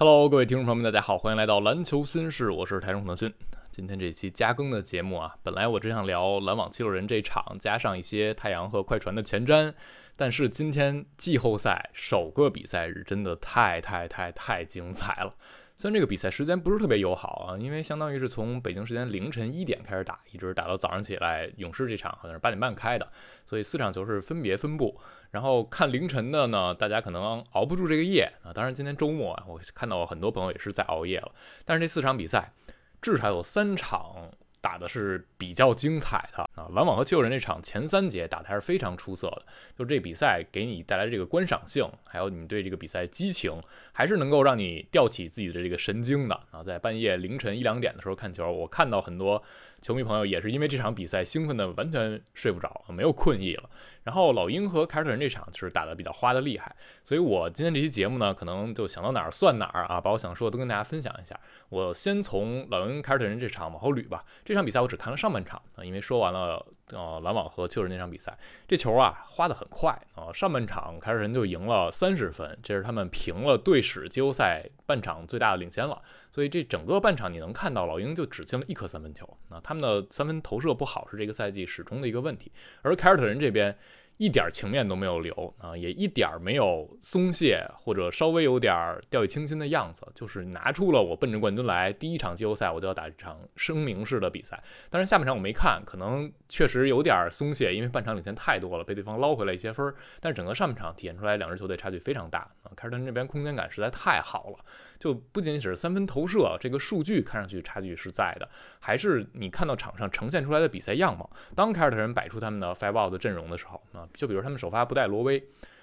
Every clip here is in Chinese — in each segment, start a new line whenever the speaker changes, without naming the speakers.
Hello，各位听众朋友们，大家好，欢迎来到篮球新事，我是台中腾讯。今天这期加更的节目啊，本来我只想聊篮网七六人这场，加上一些太阳和快船的前瞻，但是今天季后赛首个比赛日真的太太太太精彩了。虽然这个比赛时间不是特别友好啊，因为相当于是从北京时间凌晨一点开始打，一直打到早上起来，勇士这场好像是八点半开的，所以四场球是分别分布。然后看凌晨的呢，大家可能熬不住这个夜啊。当然今天周末啊，我看到很多朋友也是在熬夜了。但是这四场比赛至少有三场。打的是比较精彩的啊！篮网和七六人这场前三节打的还是非常出色的，就这比赛给你带来这个观赏性，还有你对这个比赛激情，还是能够让你吊起自己的这个神经的啊！在半夜凌晨一两点的时候看球，我看到很多。球迷朋友也是因为这场比赛兴奋的完全睡不着，没有困意了。然后老鹰和凯尔特人这场是打的比较花的厉害，所以我今天这期节目呢，可能就想到哪儿算哪儿啊，把我想说的都跟大家分享一下。我先从老鹰凯尔特人这场往后捋吧。这场比赛我只看了上半场啊，因为说完了。呃，篮网和确实那场比赛，这球啊花的很快啊。上半场凯尔特人就赢了三十分，这是他们平了队史季后赛半场最大的领先了。所以这整个半场你能看到老鹰就只进了一颗三分球啊，他们的三分投射不好是这个赛季始终的一个问题。而凯尔特人这边。一点情面都没有留啊，也一点儿没有松懈或者稍微有点掉以轻心的样子，就是拿出了我奔着冠军来，第一场季后赛我就要打一场声明式的比赛。但是下半场我没看，可能确实有点松懈，因为半场领先太多了，被对方捞回来一些分。但是整个上半场体现出来两支球队差距非常大啊，凯尔特人这边空间感实在太好了。就不仅仅是三分投射这个数据看上去差距是在的，还是你看到场上呈现出来的比赛样貌。当凯尔特人摆出他们的 five out 的阵容的时候，啊，就比如他们首发不带罗威。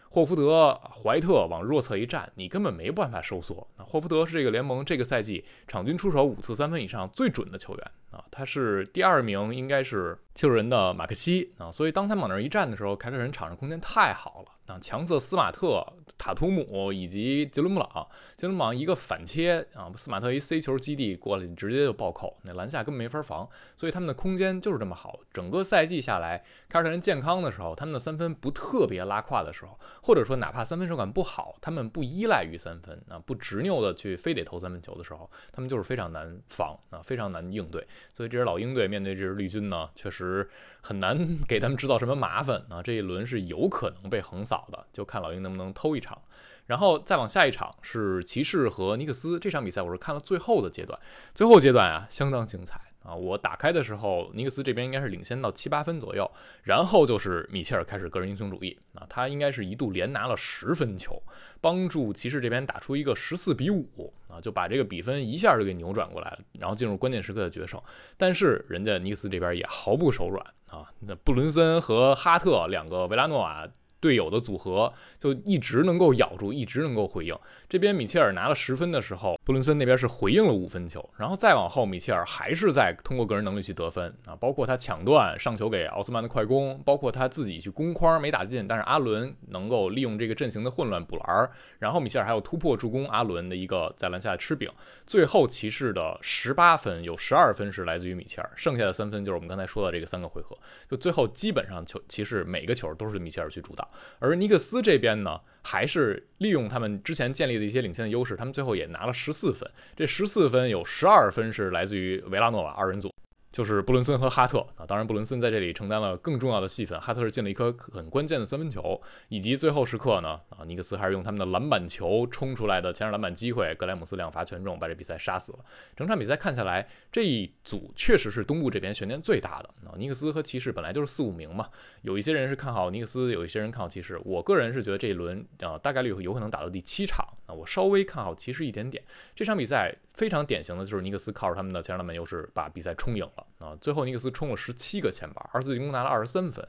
霍福德、怀特往弱侧一站，你根本没办法收缩。那霍福德是这个联盟这个赛季场均出手五次三分以上最准的球员啊，他是第二名，应该是七六人的马克西啊。所以当他往那儿一站的时候，凯尔特人场上空间太好了。啊，强侧斯马特、塔图姆以及杰伦布朗，杰伦布朗一个反切啊，斯马特一 C 球基地过来，直接就暴扣，那篮下根本没法防，所以他们的空间就是这么好。整个赛季下来，凯尔特人健康的时候，他们的三分不特别拉胯的时候，或者说哪怕三分手感不好，他们不依赖于三分啊，不执拗的去非得投三分球的时候，他们就是非常难防啊，非常难应对。所以这支老鹰队面对这支绿军呢，确实很难给他们制造什么麻烦啊。这一轮是有可能被横扫。早的就看老鹰能不能偷一场，然后再往下一场是骑士和尼克斯这场比赛，我是看了最后的阶段，最后阶段啊相当精彩啊！我打开的时候，尼克斯这边应该是领先到七八分左右，然后就是米切尔开始个人英雄主义啊，他应该是一度连拿了十分球，帮助骑士这边打出一个十四比五啊，就把这个比分一下就给扭转过来了，然后进入关键时刻的决胜。但是人家尼克斯这边也毫不手软啊，那布伦森和哈特两个维拉诺瓦。队友的组合就一直能够咬住，一直能够回应。这边米切尔拿了十分的时候，布伦森那边是回应了五分球，然后再往后，米切尔还是在通过个人能力去得分啊，包括他抢断、上球给奥斯曼的快攻，包括他自己去攻框没打进，但是阿伦能够利用这个阵型的混乱补篮，然后米切尔还有突破助攻阿伦的一个在篮下吃饼。最后骑士的十八分有十二分是来自于米切尔，剩下的三分就是我们刚才说的这个三个回合，就最后基本上球骑士每个球都是米切尔去主导。而尼克斯这边呢，还是利用他们之前建立的一些领先的优势，他们最后也拿了十四分。这十四分有十二分是来自于维拉诺瓦二人组。就是布伦森和哈特啊，当然布伦森在这里承担了更重要的戏份，哈特是进了一颗很关键的三分球，以及最后时刻呢啊，尼克斯还是用他们的篮板球冲出来的前场篮板机会，格莱姆斯两罚全中，把这比赛杀死了。整场比赛看下来，这一组确实是东部这边悬念最大的啊，尼克斯和骑士本来就是四五名嘛，有一些人是看好尼克斯，有一些人看好骑士，我个人是觉得这一轮啊大概率有可能打到第七场。啊，我稍微看好骑士一点点。这场比赛非常典型的就是尼克斯靠着他们的前场篮板优势把比赛冲赢了啊！最后尼克斯冲了十七个前板，二次进攻拿了二十三分。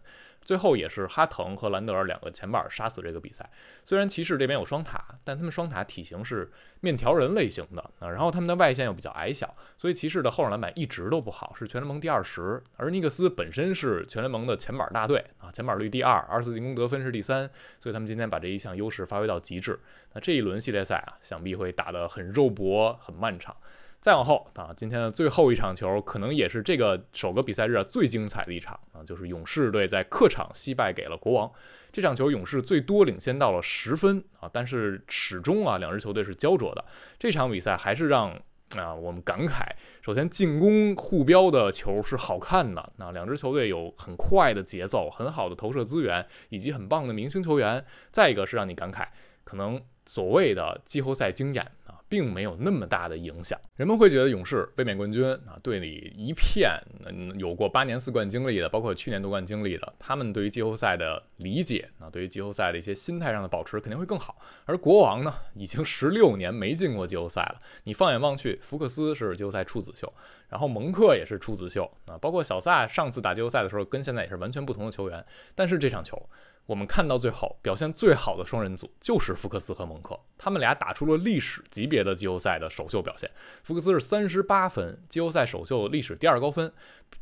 最后也是哈腾和兰德尔两个前板杀死这个比赛。虽然骑士这边有双塔，但他们双塔体型是面条人类型的啊，然后他们的外线又比较矮小，所以骑士的后场篮板一直都不好，是全联盟第二十。而尼克斯本身是全联盟的前板大队啊，前板率第二，二次进攻得分是第三，所以他们今天把这一项优势发挥到极致。那这一轮系列赛啊，想必会打得很肉搏、很漫长。再往后啊，今天的最后一场球，可能也是这个首个比赛日啊最精彩的一场啊，就是勇士队在客场惜败给了国王。这场球勇士最多领先到了十分啊，但是始终啊两支球队是焦灼的。这场比赛还是让啊我们感慨，首先进攻互飙的球是好看的，那两支球队有很快的节奏，很好的投射资源，以及很棒的明星球员。再一个是让你感慨，可能所谓的季后赛经验。并没有那么大的影响。人们会觉得勇士卫冕冠军啊，队里一片嗯有过八年四冠经历的，包括去年夺冠经历的，他们对于季后赛的理解啊，对于季后赛的一些心态上的保持肯定会更好。而国王呢，已经十六年没进过季后赛了。你放眼望去，福克斯是季后赛处子秀，然后蒙克也是处子秀啊，包括小萨上次打季后赛的时候，跟现在也是完全不同的球员。但是这场球。我们看到最后表现最好的双人组就是福克斯和蒙克，他们俩打出了历史级别的季后赛的首秀表现。福克斯是三十八分，季后赛首秀历史第二高分，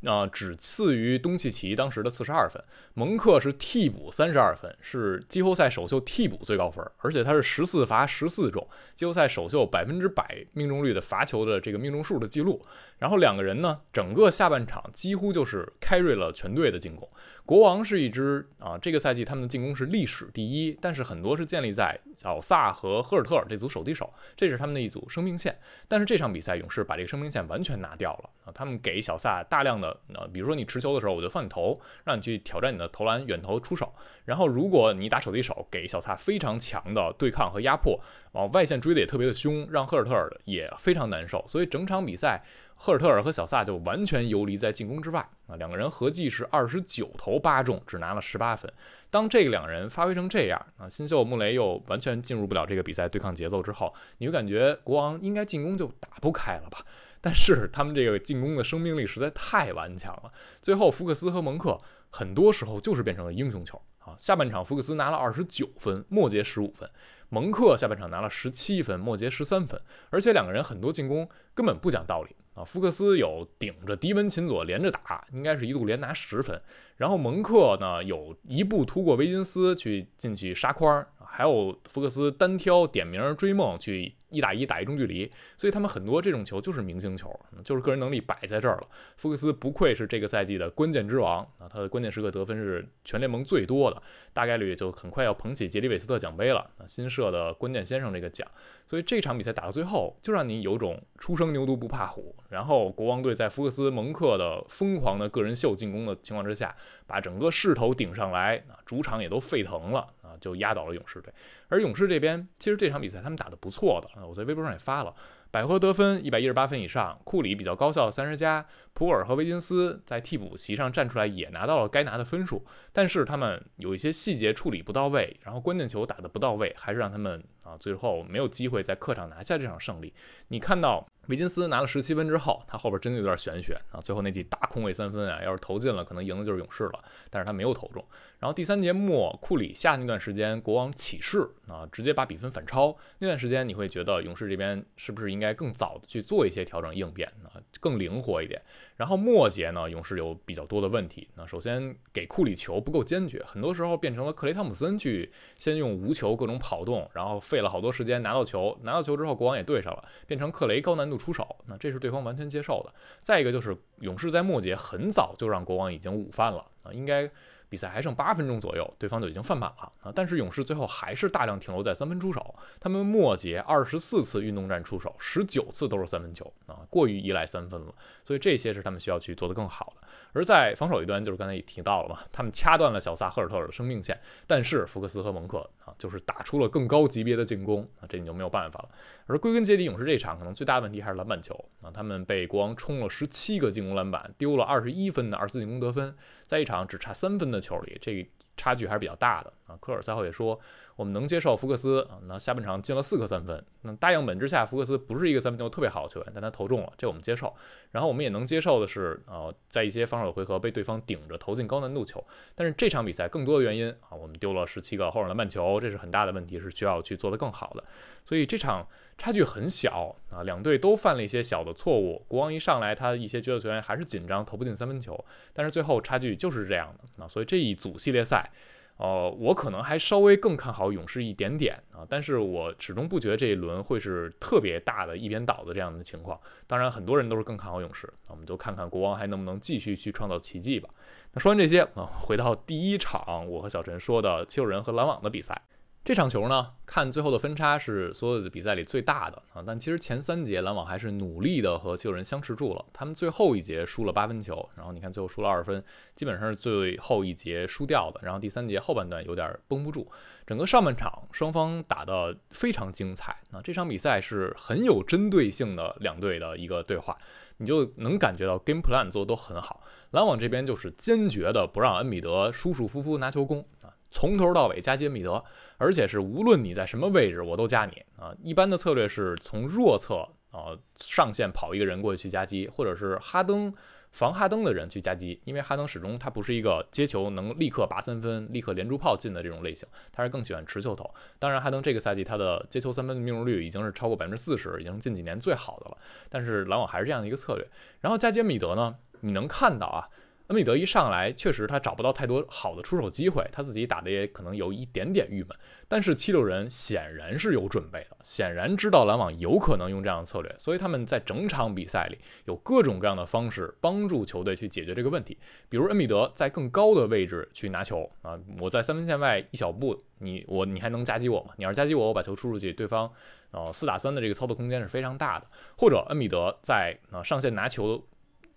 啊，只次于东契奇当时的四十二分。蒙克是替补三十二分，是季后赛首秀替补最高分，而且他是十四罚十四中，季后赛首秀百分之百命中率的罚球的这个命中数的记录。然后两个人呢，整个下半场几乎就是开瑞了全队的进攻。国王是一支啊，这个赛季他们的进攻是历史第一，但是很多是建立在小萨和赫尔特尔这组手递手，这是他们的一组生命线。但是这场比赛勇士把这个生命线完全拿掉了啊，他们给小萨大量的啊，比如说你持球的时候我就放你投，让你去挑战你的投篮远投出手，然后如果你打手递手，给小萨非常强的对抗和压迫，往外线追的也特别的凶，让赫尔特尔也非常难受，所以整场比赛。赫尔特尔和小萨就完全游离在进攻之外啊，两个人合计是二十九投八中，只拿了十八分。当这两人发挥成这样啊，新秀穆雷又完全进入不了这个比赛对抗节奏之后，你就感觉国王应该进攻就打不开了吧？但是他们这个进攻的生命力实在太顽强了，最后福克斯和蒙克很多时候就是变成了英雄球啊。下半场福克斯拿了二十九分，末节十五分。蒙克下半场拿了十七分，末节十三分，而且两个人很多进攻根本不讲道理啊！福克斯有顶着迪文琴佐连着打，应该是一度连拿十分，然后蒙克呢有一步突过威金斯去进去杀筐，还有福克斯单挑点名追梦去。一打一打一中距离，所以他们很多这种球就是明星球，就是个人能力摆在这儿了。福克斯不愧是这个赛季的关键之王啊，他的关键时刻得分是全联盟最多的，大概率就很快要捧起杰里韦斯特奖杯了啊，新设的关键先生这个奖。所以这场比赛打到最后，就让你有种初生牛犊不怕虎。然后国王队在福克斯蒙克的疯狂的个人秀进攻的情况之下，把整个势头顶上来啊，主场也都沸腾了。就压倒了勇士队，而勇士这边其实这场比赛他们打得不错的，我在微博上也发了，百合得分一百一十八分以上，库里比较高效三十加，普尔和维金斯在替补席上站出来也拿到了该拿的分数，但是他们有一些细节处理不到位，然后关键球打得不到位，还是让他们啊最后没有机会在客场拿下这场胜利。你看到。维金斯拿了十七分之后，他后边真的有点玄学啊！最后那记大空位三分啊，要是投进了，可能赢的就是勇士了。但是他没有投中。然后第三节末，库里下那段时间，国王起势啊，直接把比分反超。那段时间你会觉得勇士这边是不是应该更早的去做一些调整应变啊，更灵活一点？然后末节呢，勇士有比较多的问题。那首先给库里球不够坚决，很多时候变成了克雷汤普森去先用无球各种跑动，然后费了好多时间拿到球，拿到球之后国王也对上了，变成克雷高难度。出手，那这是对方完全接受的。再一个就是勇士在末节很早就让国王已经午饭了啊，应该。比赛还剩八分钟左右，对方就已经犯满了啊！但是勇士最后还是大量停留在三分出手，他们末节二十四次运动战出手，十九次都是三分球啊，过于依赖三分了，所以这些是他们需要去做得更好的。而在防守一端，就是刚才也提到了嘛，他们掐断了小萨赫尔特尔的生命线，但是福克斯和蒙克啊，就是打出了更高级别的进攻啊，这你就没有办法了。而归根结底，勇士这场可能最大的问题还是篮板球啊，他们被国王冲了十七个进攻篮板，丢了二十一分的二次进攻得分，在一场只差三分的。球里，这个差距还是比较大的啊。科尔赛后也说，我们能接受福克斯啊，那下半场进了四颗三分。那大样本之下，福克斯不是一个三分球特别好的球员，但他投中了，这我们接受。然后我们也能接受的是，呃，在一些防守的回合被对方顶着投进高难度球。但是这场比赛更多的原因啊，我们丢了十七个后场篮板球，这是很大的问题，是需要去做得更好的。所以这场差距很小啊，两队都犯了一些小的错误。国王一上来，他一些角色球员还是紧张，投不进三分球。但是最后差距就是这样的啊，所以这一组系列赛哦，我可能还稍微更看好勇士一点点啊，但是我始终不觉得这一轮会是特别大的一边倒的这样的情况。当然，很多人都是更看好勇士，我们就看看国王还能不能继续去创造奇迹吧。那说完这些啊，回到第一场我和小陈说的七六人和篮网的比赛。这场球呢，看最后的分差是所有的比赛里最大的啊，但其实前三节篮网还是努力的和七六人相持住了。他们最后一节输了八分球，然后你看最后输了二分，基本上是最后一节输掉的。然后第三节后半段有点绷不住，整个上半场双方打得非常精彩。那这场比赛是很有针对性的两队的一个对话，你就能感觉到 game plan 做的都很好。篮网这边就是坚决的不让恩比德舒舒服服拿球攻。从头到尾加吉恩比德，而且是无论你在什么位置，我都加你啊！一般的策略是从弱侧啊上线跑一个人过去去夹击，或者是哈登防哈登的人去夹击，因为哈登始终他不是一个接球能立刻拔三分、立刻连珠炮进的这种类型，他是更喜欢持球投。当然，哈登这个赛季他的接球三分的命中率已经是超过百分之四十，已经近几年最好的了。但是篮网还是这样的一个策略。然后加吉恩比德呢，你能看到啊？恩比德一上来，确实他找不到太多好的出手机会，他自己打的也可能有一点点郁闷。但是七六人显然是有准备的，显然知道篮网有可能用这样的策略，所以他们在整场比赛里有各种各样的方式帮助球队去解决这个问题。比如恩比德在更高的位置去拿球啊，我在三分线外一小步，你我你还能夹击我吗？你要是夹击我，我把球出出去，对方呃四打三的这个操作空间是非常大的。或者恩比德在啊上线拿球。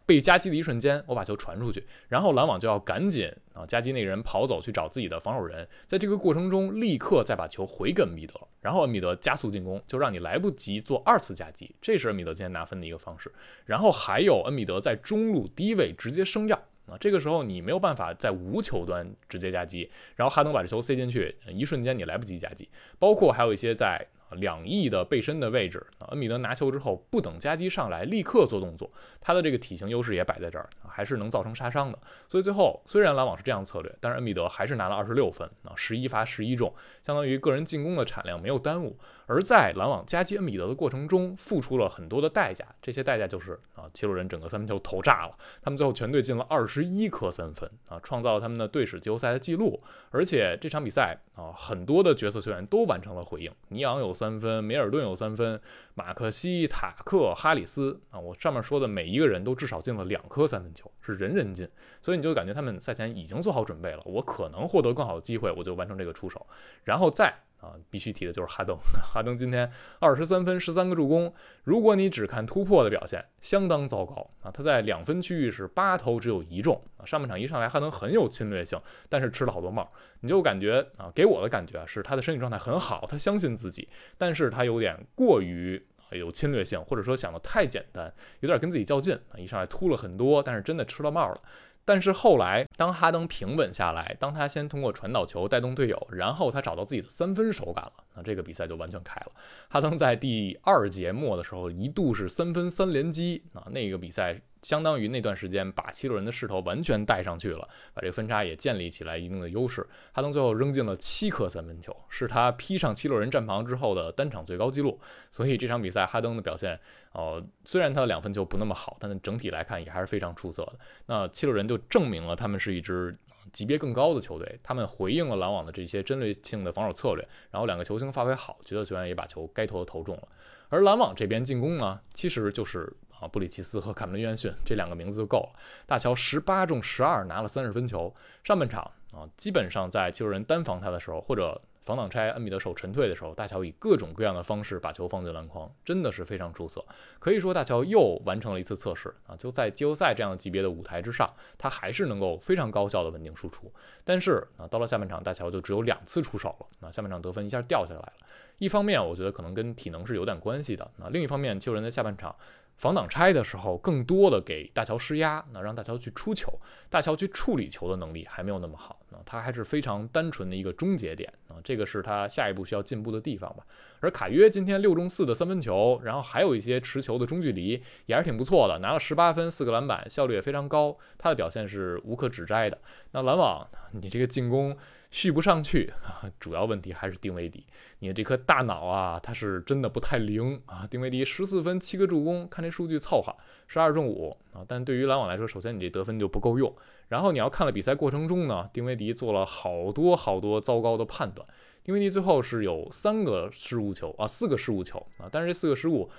被夹击的一瞬间，我把球传出去，然后篮网就要赶紧啊夹击那人跑走去找自己的防守人，在这个过程中立刻再把球回给恩比德，然后恩比德加速进攻，就让你来不及做二次夹击，这是恩比德今天拿分的一个方式。然后还有恩比德在中路低位直接升降啊，这个时候你没有办法在无球端直接夹击，然后哈登把这球塞进去，一瞬间你来不及夹击，包括还有一些在。两翼的背身的位置啊，恩比德拿球之后不等夹击上来，立刻做动作，他的这个体型优势也摆在这儿，还是能造成杀伤的。所以最后虽然篮网是这样策略，但是恩比德还是拿了二十六分啊，十一罚十一中，相当于个人进攻的产量没有耽误。而在篮网夹击恩比德的过程中，付出了很多的代价，这些代价就是啊，七六人整个三分球投炸了，他们最后全队进了二十一颗三分啊，创造了他们的队史季后赛的记录。而且这场比赛啊，很多的角色球员都完成了回应，尼昂有。三分，梅尔顿有三分，马克西、塔克、哈里斯啊，我上面说的每一个人都至少进了两颗三分球，是人人进，所以你就感觉他们赛前已经做好准备了，我可能获得更好的机会，我就完成这个出手，然后再。啊，必须提的就是哈登。哈登今天二十三分，十三个助攻。如果你只看突破的表现，相当糟糕啊！他在两分区域是八投只有一中啊。上半场一上来，哈登很有侵略性，但是吃了好多帽。你就感觉啊，给我的感觉啊，是他的身体状态很好，他相信自己，但是他有点过于有侵略性，或者说想的太简单，有点跟自己较劲啊。一上来突了很多，但是真的吃了帽了。但是后来，当哈登平稳下来，当他先通过传导球带动队友，然后他找到自己的三分手感了，那这个比赛就完全开了。哈登在第二节末的时候，一度是三分三连击啊，那个比赛。相当于那段时间把七六人的势头完全带上去了，把这个分差也建立起来一定的优势。哈登最后扔进了七颗三分球，是他披上七六人战袍之后的单场最高纪录。所以这场比赛哈登的表现，呃，虽然他的两分球不那么好，但整体来看也还是非常出色的。那七六人就证明了他们是是一支级别更高的球队，他们回应了篮网的这些针对性的防守策略，然后两个球星发挥好，角色球员也把球该投的投中了。而篮网这边进攻呢，其实就是。啊，布里奇斯和卡门·约翰逊这两个名字就够了。大乔十八中十二，拿了三十分球。上半场啊，基本上在七六人单防他的时候，或者防挡拆恩比德手沉退的时候，大乔以各种各样的方式把球放进篮筐，真的是非常出色。可以说，大乔又完成了一次测试啊，就在季后赛这样级别的舞台之上，他还是能够非常高效的稳定输出。但是啊，到了下半场，大乔就只有两次出手了。那下半场得分一下掉下来了。一方面，我觉得可能跟体能是有点关系的。那另一方面，七六人在下半场。防挡拆的时候，更多的给大乔施压，那让大乔去出球，大乔去处理球的能力还没有那么好，那他还是非常单纯的一个终结点啊，这个是他下一步需要进步的地方吧。而卡约今天六中四的三分球，然后还有一些持球的中距离，也还是挺不错的，拿了十八分，四个篮板，效率也非常高，他的表现是无可指摘的。那篮网，你这个进攻。续不上去啊，主要问题还是丁威迪，你的这颗大脑啊，它是真的不太灵啊。丁威迪十四分七个助攻，看这数据凑合，十二中五啊。但对于篮网来说，首先你这得分就不够用，然后你要看了比赛过程中呢，丁威迪做了好多好多糟糕的判断。丁威迪最后是有三个失误球啊，四个失误球啊，但是这四个失误。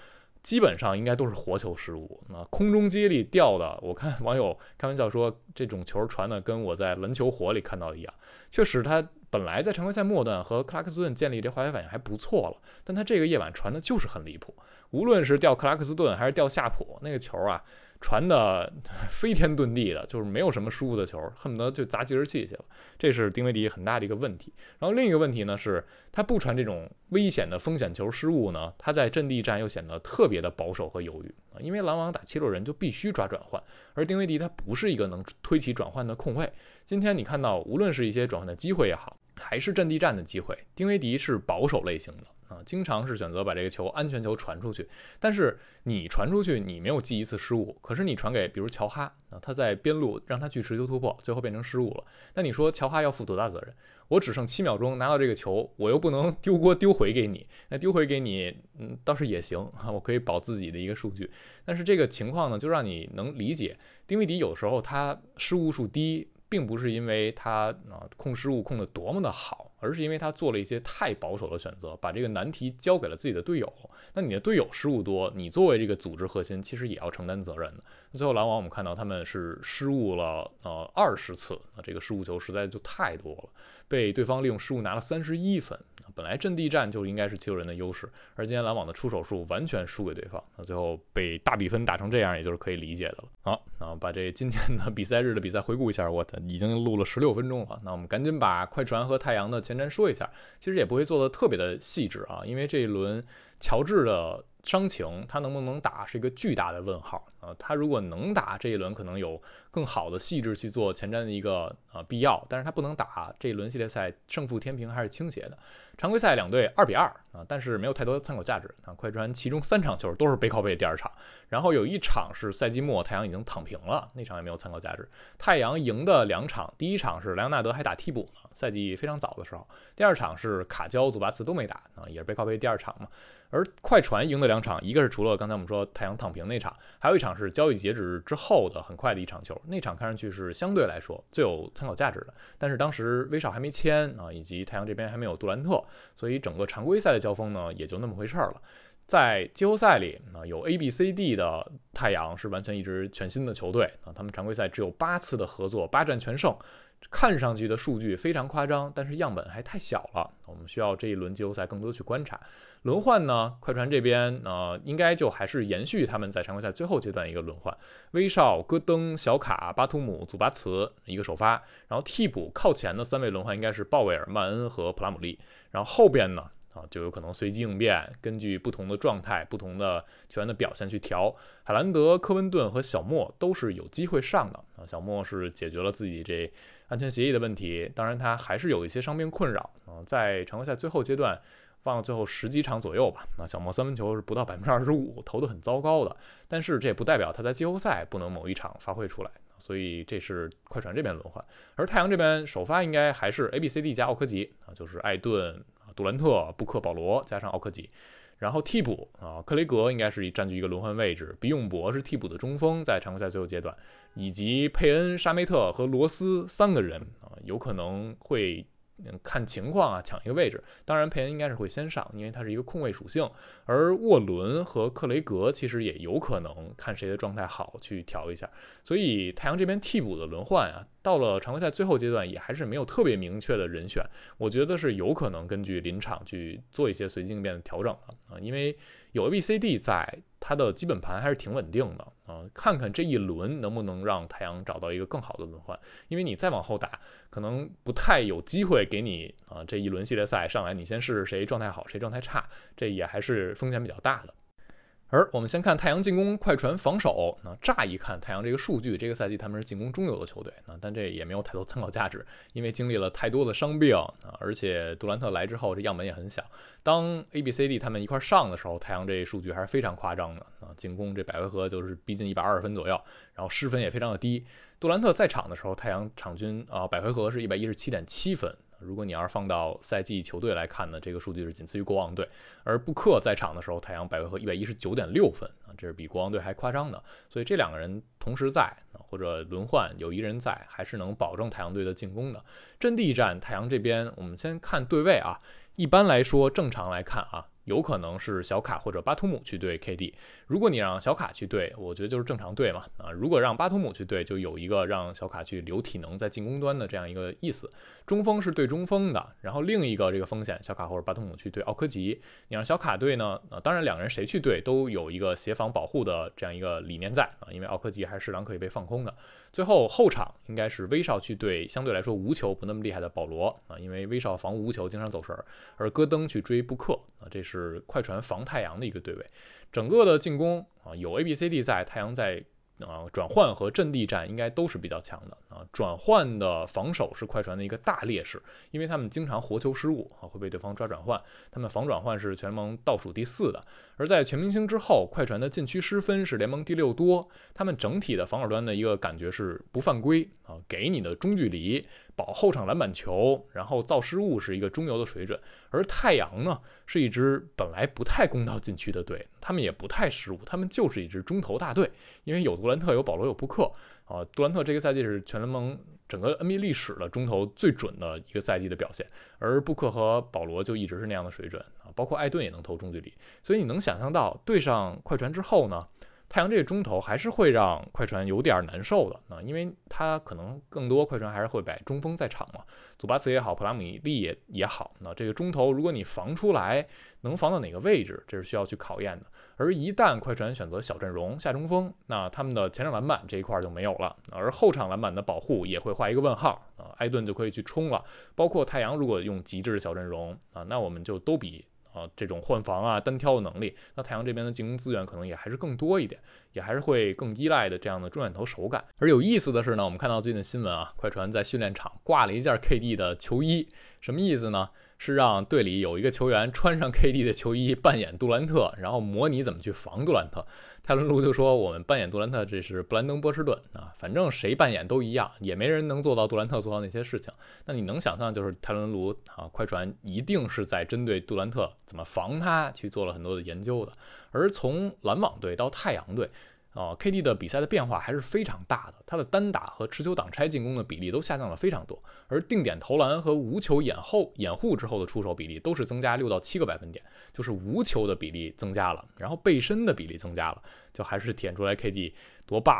基本上应该都是活球失误，那空中接力掉的，我看网友开玩笑说这种球传的跟我在篮球火里看到的一样。确实，他本来在常规赛末段和克拉克斯顿建立这化学反应还不错了，但他这个夜晚传的就是很离谱，无论是掉克拉克斯顿还是掉夏普，那个球啊。传的 飞天遁地的，就是没有什么失误的球，恨不得就砸计时器去了。这是丁威迪很大的一个问题。然后另一个问题呢是，他不传这种危险的风险球失误呢，他在阵地战又显得特别的保守和犹豫啊。因为篮网打七六人就必须抓转换，而丁威迪他不是一个能推起转换的控卫。今天你看到，无论是一些转换的机会也好，还是阵地战的机会，丁威迪是保守类型的。啊，经常是选择把这个球安全球传出去，但是你传出去，你没有记一次失误，可是你传给比如乔哈啊，他在边路让他去持球突破，最后变成失误了。那你说乔哈要负多大责任？我只剩七秒钟拿到这个球，我又不能丢锅丢回给你，那丢回给你，嗯，倒是也行啊，我可以保自己的一个数据。但是这个情况呢，就让你能理解，丁威迪有时候他失误数低。并不是因为他啊控失误控得多么的好，而是因为他做了一些太保守的选择，把这个难题交给了自己的队友。那你的队友失误多，你作为这个组织核心，其实也要承担责任的。最后篮网我们看到他们是失误了呃二十次，啊这个失误球实在就太多了，被对方利用失误拿了三十一分。本来阵地战就应该是七六人的优势，而今天篮网的出手数完全输给对方，那最后被大比分打成这样，也就是可以理解的了。好，那把这今天的比赛日的比赛回顾一下，我已经录了十六分钟了。那我们赶紧把快船和太阳的前瞻说一下，其实也不会做的特别的细致啊，因为这一轮乔治的。伤情，他能不能打是一个巨大的问号啊！他如果能打这一轮，可能有更好的细致去做前瞻的一个呃必要，但是他不能打这一轮系列赛，胜负天平还是倾斜的。常规赛两队二比二啊，但是没有太多参考价值啊。快船其中三场球都是背靠背第二场，然后有一场是赛季末太阳已经躺平了，那场也没有参考价值。太阳赢的两场，第一场是莱昂纳德还打替补呢，赛季非常早的时候；第二场是卡焦、祖巴茨都没打啊，也是背靠背第二场嘛。而快船赢的两场，一个是除了刚才我们说太阳躺平那场，还有一场是交易截止之后的很快的一场球，那场看上去是相对来说最有参考价值的。但是当时威少还没签啊，以及太阳这边还没有杜兰特，所以整个常规赛的交锋呢也就那么回事儿了。在季后赛里啊，有 A、B、C、D 的太阳是完全一支全新的球队啊，他们常规赛只有八次的合作，八战全胜。看上去的数据非常夸张，但是样本还太小了。我们需要这一轮季后赛更多去观察。轮换呢？快船这边呃，应该就还是延续他们在常规赛最后阶段一个轮换：威少、戈登、小卡、巴图姆、祖巴茨一个首发，然后替补靠前的三位轮换应该是鲍威尔、曼恩和普拉姆利，然后后边呢？啊，就有可能随机应变，根据不同的状态、不同的球员的表现去调。海兰德、科温顿和小莫都是有机会上的啊。小莫是解决了自己这安全协议的问题，当然他还是有一些伤病困扰啊。在常规赛最后阶段，放到最后十几场左右吧。那小莫三分球是不到百分之二十五，投的很糟糕的。但是这也不代表他在季后赛不能某一场发挥出来。所以这是快船这边轮换，而太阳这边首发应该还是 A、B、C、D 加奥科吉啊，就是艾顿。杜兰特、布克、保罗加上奥科吉，然后替补啊，克雷格应该是占据一个轮换位置，比永博是替补的中锋，在常规赛最后阶段，以及佩恩、沙梅特和罗斯三个人啊，有可能会。嗯，看情况啊，抢一个位置。当然，佩恩应该是会先上，因为他是一个控卫属性。而沃伦和克雷格其实也有可能看谁的状态好去调一下。所以太阳这边替补的轮换啊，到了常规赛最后阶段也还是没有特别明确的人选。我觉得是有可能根据临场去做一些随机应变的调整的啊，因为有 A、B、C、D 在。它的基本盘还是挺稳定的啊，看看这一轮能不能让太阳找到一个更好的轮换，因为你再往后打，可能不太有机会给你啊这一轮系列赛上来，你先试试谁状态好，谁状态差，这也还是风险比较大的。而我们先看太阳进攻，快船防守。那乍一看，太阳这个数据，这个赛季他们是进攻中游的球队。那但这也没有太多参考价值，因为经历了太多的伤病啊，而且杜兰特来之后，这样本也很小。当 A、B、C、D 他们一块上的时候，太阳这数据还是非常夸张的啊，进攻这百回合就是逼近一百二十分左右，然后失分也非常的低。杜兰特在场的时候，太阳场均啊百回合是一百一十七点七分。如果你要是放到赛季球队来看呢，这个数据是仅次于国王队。而布克在场的时候，太阳百回合一百一十九点六分啊，这是比国王队还夸张的。所以这两个人同时在或者轮换有一人在，还是能保证太阳队的进攻的。阵地战，太阳这边我们先看对位啊，一般来说正常来看啊。有可能是小卡或者巴图姆去对 KD。如果你让小卡去对，我觉得就是正常对嘛。啊，如果让巴图姆去对，就有一个让小卡去留体能在进攻端的这样一个意思。中锋是对中锋的，然后另一个这个风险，小卡或者巴图姆去对奥科吉。你让小卡对呢？啊，当然两个人谁去对都有一个协防保护的这样一个理念在啊，因为奥科吉还是适当可以被放空的。最后后场应该是威少去对相对来说无球不那么厉害的保罗啊，因为威少防无球经常走神儿，而戈登去追布克啊，这是是快船防太阳的一个对位。整个的进攻啊，有 A、B、C、D 在，太阳在。啊，转换和阵地战应该都是比较强的啊。转换的防守是快船的一个大劣势，因为他们经常活球失误啊，会被对方抓转换。他们防转换是全联盟倒数第四的。而在全明星之后，快船的禁区失分是联盟第六多。他们整体的防守端的一个感觉是不犯规啊，给你的中距离。保后场篮板球，然后造失误是一个中游的水准。而太阳呢，是一支本来不太攻到禁区的队，他们也不太失误，他们就是一支中投大队。因为有杜兰特，有保罗，有布克啊。杜兰特这个赛季是全联盟整个 NBA 历史的中投最准的一个赛季的表现，而布克和保罗就一直是那样的水准啊。包括艾顿也能投中距离，所以你能想象到对上快船之后呢？太阳这个中投还是会让快船有点难受的啊，因为他可能更多快船还是会摆中锋在场嘛，祖巴茨也好，普拉米利也也好，那这个中投如果你防出来，能防到哪个位置，这是需要去考验的。而一旦快船选择小阵容下中锋，那他们的前场篮板这一块就没有了，而后场篮板的保护也会画一个问号啊，艾顿就可以去冲了。包括太阳如果用极致小阵容啊，那我们就都比。啊，这种换防啊、单挑的能力，那太阳这边的进攻资源可能也还是更多一点，也还是会更依赖的这样的中远投手感。而有意思的是呢，我们看到最近的新闻啊，快船在训练场挂了一件 KD 的球衣，什么意思呢？是让队里有一个球员穿上 KD 的球衣扮演杜兰特，然后模拟怎么去防杜兰特。泰伦卢就说：“我们扮演杜兰特，这是布兰登波士顿啊，反正谁扮演都一样，也没人能做到杜兰特做到那些事情。那你能想象，就是泰伦卢啊，快船一定是在针对杜兰特怎么防他去做了很多的研究的。而从篮网队到太阳队。”啊，KD 的比赛的变化还是非常大的，他的单打和持球挡拆进攻的比例都下降了非常多，而定点投篮和无球掩后掩护之后的出手比例都是增加六到七个百分点，就是无球的比例增加了，然后背身的比例增加了，就还是体现出来 KD 多 bug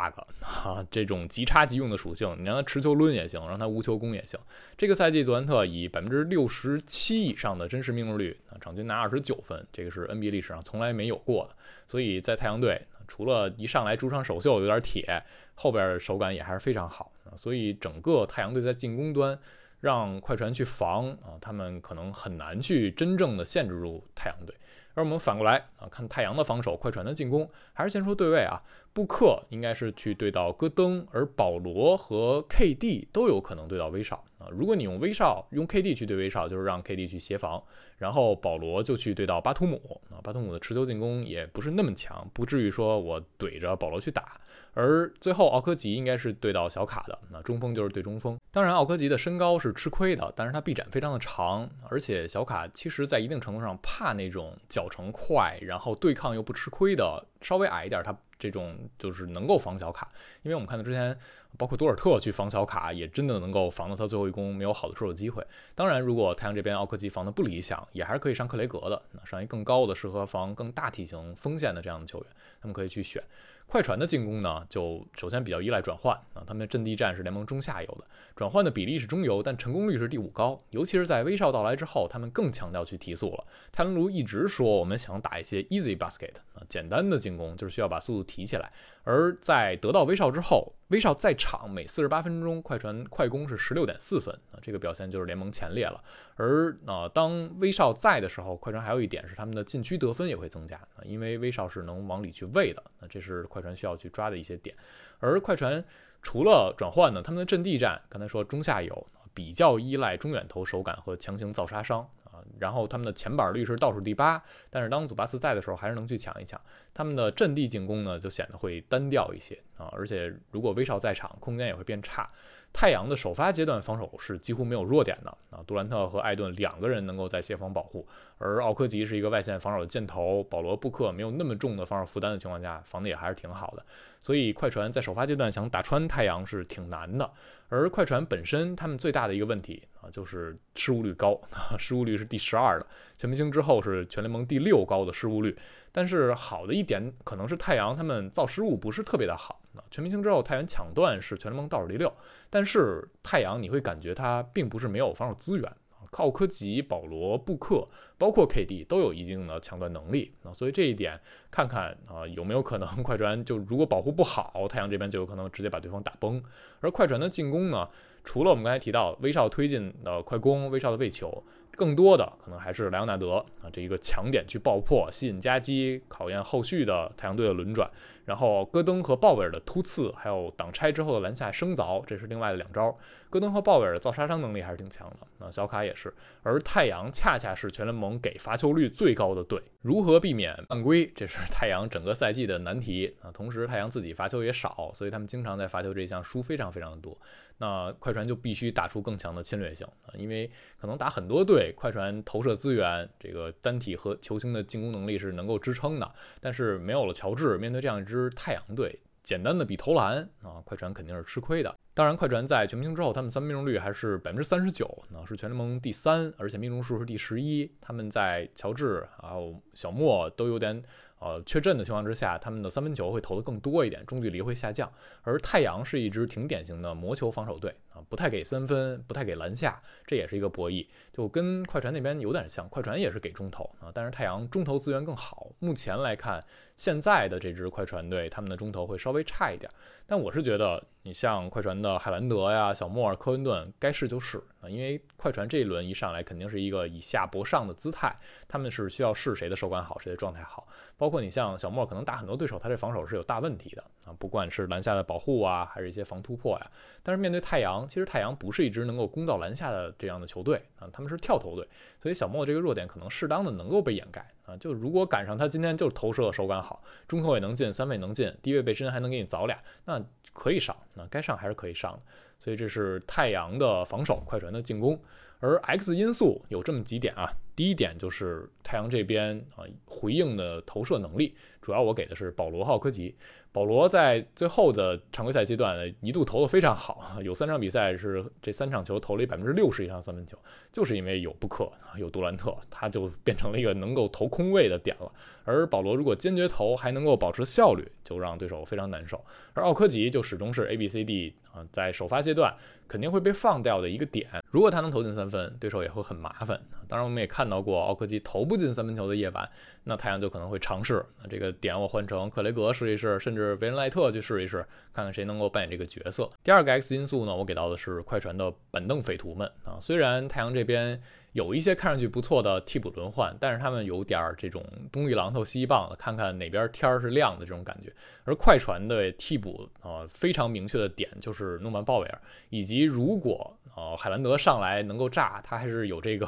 啊，这种即插即用的属性，你让他持球抡也行，让他无球攻也行。这个赛季杜兰特以百分之六十七以上的真实命中率啊，场均拿二十九分，这个是 NBA 历史上从来没有过的，所以在太阳队。除了一上来主场首秀有点铁，后边手感也还是非常好啊，所以整个太阳队在进攻端让快船去防啊，他们可能很难去真正的限制住太阳队。而我们反过来啊，看太阳的防守，快船的进攻，还是先说对位啊。布克应该是去对到戈登，而保罗和 KD 都有可能对到威少啊。如果你用威少用 KD 去对威少，就是让 KD 去协防，然后保罗就去对到巴图姆啊。巴图姆的持球进攻也不是那么强，不至于说我怼着保罗去打。而最后奥科吉应该是对到小卡的，那中锋就是对中锋。当然奥科吉的身高是吃亏的，但是他臂展非常的长，而且小卡其实在一定程度上怕那种脚程快，然后对抗又不吃亏的，稍微矮一点他。这种就是能够防小卡，因为我们看到之前包括多尔特去防小卡，也真的能够防到他最后一攻没有好的出手机会。当然，如果太阳这边奥科吉防的不理想，也还是可以上克雷格的，上一更高的适合防更大体型锋线的这样的球员，他们可以去选。快船的进攻呢，就首先比较依赖转换啊，他们的阵地战是联盟中下游的，转换的比例是中游，但成功率是第五高。尤其是在威少到来之后，他们更强调去提速了。泰伦卢一直说，我们想打一些 easy basket 简单的进攻，就是需要把速度提起来。而在得到威少之后，威少在场每四十八分钟，快船快攻是十六点四分啊，这个表现就是联盟前列了。而啊，当威少在的时候，快船还有一点是他们的禁区得分也会增加啊，因为威少是能往里去喂的，那这是快船需要去抓的一些点。而快船除了转换呢，他们的阵地战刚才说中下游比较依赖中远投手感和强行造杀伤。然后他们的前板率是倒数第八，但是当祖巴茨在的时候，还是能去抢一抢。他们的阵地进攻呢，就显得会单调一些啊，而且如果威少在场，空间也会变差。太阳的首发阶段防守是几乎没有弱点的啊，杜兰特和艾顿两个人能够在协防保护，而奥科吉是一个外线防守的箭头，保罗布克没有那么重的防守负担的情况下，防的也还是挺好的。所以快船在首发阶段想打穿太阳是挺难的。而快船本身他们最大的一个问题啊，就是失误率高，失误率是第十二的，全明星之后是全联盟第六高的失误率。但是好的一点可能是太阳他们造失误不是特别的好啊，全明星之后太阳抢断是全联盟倒数第六，但是太阳你会感觉他并不是没有防守资源啊，靠科吉、保罗、布克，包括 KD 都有一定的抢断能力啊，所以这一点看看啊有没有可能快船就如果保护不好，太阳这边就有可能直接把对方打崩。而快船的进攻呢，除了我们刚才提到威少推进的快攻，威少的喂球。更多的可能还是莱昂纳德啊，这一个强点去爆破、吸引夹击，考验后续的太阳队的轮转。然后戈登和鲍威尔的突刺，还有挡拆之后的篮下升凿，这是另外的两招。戈登和鲍威尔的造杀伤能力还是挺强的，那小卡也是。而太阳恰恰是全联盟给罚球率最高的队，如何避免犯规，这是太阳整个赛季的难题啊。同时，太阳自己罚球也少，所以他们经常在罚球这一项输非常非常的多。那快船就必须打出更强的侵略性啊，因为可能打很多队，快船投射资源，这个单体和球星的进攻能力是能够支撑的，但是没有了乔治，面对这样一支。太阳队简单的比投篮啊，快船肯定是吃亏的。当然，快船在全明星之后，他们三命中率还是百分之三十九，那是全联盟第三，而且命中数是第十一。他们在乔治还有小莫都有点。呃，缺阵的情况之下，他们的三分球会投的更多一点，中距离会下降。而太阳是一支挺典型的魔球防守队啊，不太给三分，不太给篮下，这也是一个博弈，就跟快船那边有点像。快船也是给中投啊，但是太阳中投资源更好。目前来看，现在的这支快船队，他们的中投会稍微差一点。但我是觉得，你像快船的海兰德呀、小莫尔、科温顿，该试就试啊，因为快船这一轮一上来肯定是一个以下搏上的姿态，他们是需要试谁的手感好，谁的状态好，包括你像小莫，可能打很多对手，他这防守是有大问题的啊，不管是篮下的保护啊，还是一些防突破呀。但是面对太阳，其实太阳不是一支能够攻到篮下的这样的球队啊，他们是跳投队，所以小莫这个弱点可能适当的能够被掩盖啊。就如果赶上他今天就是投射手感好，中投也能进，三分也能进，低位背身还能给你凿俩，那可以上，那该上还是可以上的。所以这是太阳的防守，快船的进攻。而 X 因素有这么几点啊，第一点就是太阳这边啊回应的投射能力，主要我给的是保罗·浩科吉。保罗在最后的常规赛阶段一度投的非常好，有三场比赛是这三场球投了百分之六十以上三分球，就是因为有布克有杜兰特，他就变成了一个能够投空位的点了。而保罗如果坚决投还能够保持效率，就让对手非常难受。而奥科吉就始终是 A B C D 在首发阶段肯定会被放掉的一个点。如果他能投进三分，对手也会很麻烦。当然我们也看到过奥克基投不进三分球的夜晚，那太阳就可能会尝试，那这个点我换成克雷格试一试，甚至。维恩赖特去试一试，看看谁能够扮演这个角色。第二个 X 因素呢，我给到的是快船的板凳匪徒们啊。虽然太阳这边有一些看上去不错的替补轮换，但是他们有点这种东一榔头西一棒的，看看哪边天儿是亮的这种感觉。而快船的替补啊，非常明确的点就是诺曼鲍威尔，以及如果。啊，海兰德上来能够炸，他还是有这个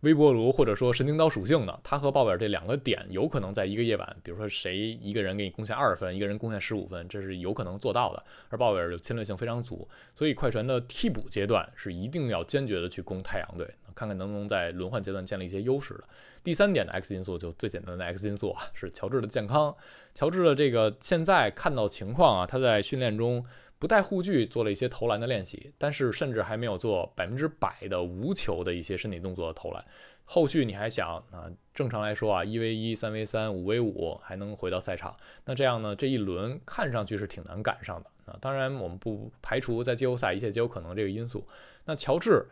微波炉或者说神经刀属性的。他和鲍威尔这两个点有可能在一个夜晚，比如说谁一个人给你贡献二十分，一个人贡献十五分，这是有可能做到的。而鲍威尔就侵略性非常足，所以快船的替补阶段是一定要坚决的去攻太阳队，看看能不能在轮换阶段建立一些优势的。第三点的 X 因素就最简单的 X 因素啊，是乔治的健康。乔治的这个现在看到情况啊，他在训练中。不带护具做了一些投篮的练习，但是甚至还没有做百分之百的无球的一些身体动作的投篮。后续你还想啊？正常来说啊，一 v 一、三 v 三、五 v 五还能回到赛场，那这样呢？这一轮看上去是挺难赶上的啊。当然，我们不排除在季后赛一切皆有可能这个因素。那乔治。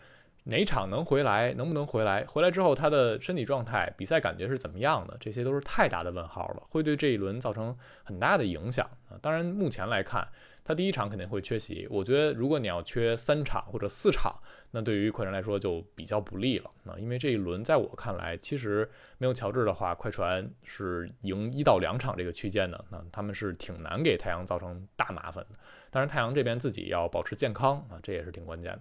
哪场能回来？能不能回来？回来之后他的身体状态、比赛感觉是怎么样的？这些都是太大的问号了，会对这一轮造成很大的影响啊！当然，目前来看，他第一场肯定会缺席。我觉得，如果你要缺三场或者四场，那对于快船来说就比较不利了啊！因为这一轮在我看来，其实没有乔治的话，快船是赢一到两场这个区间的，那他们是挺难给太阳造成大麻烦的。当然，太阳这边自己要保持健康啊，这也是挺关键的。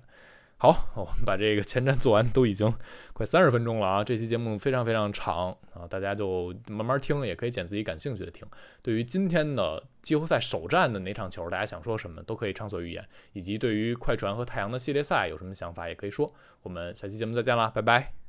好，我们把这个前瞻做完，都已经快三十分钟了啊！这期节目非常非常长啊，大家就慢慢听，也可以捡自己感兴趣的听。对于今天的季后赛首战的哪场球，大家想说什么都可以畅所欲言，以及对于快船和太阳的系列赛有什么想法，也可以说。我们下期节目再见啦，拜拜。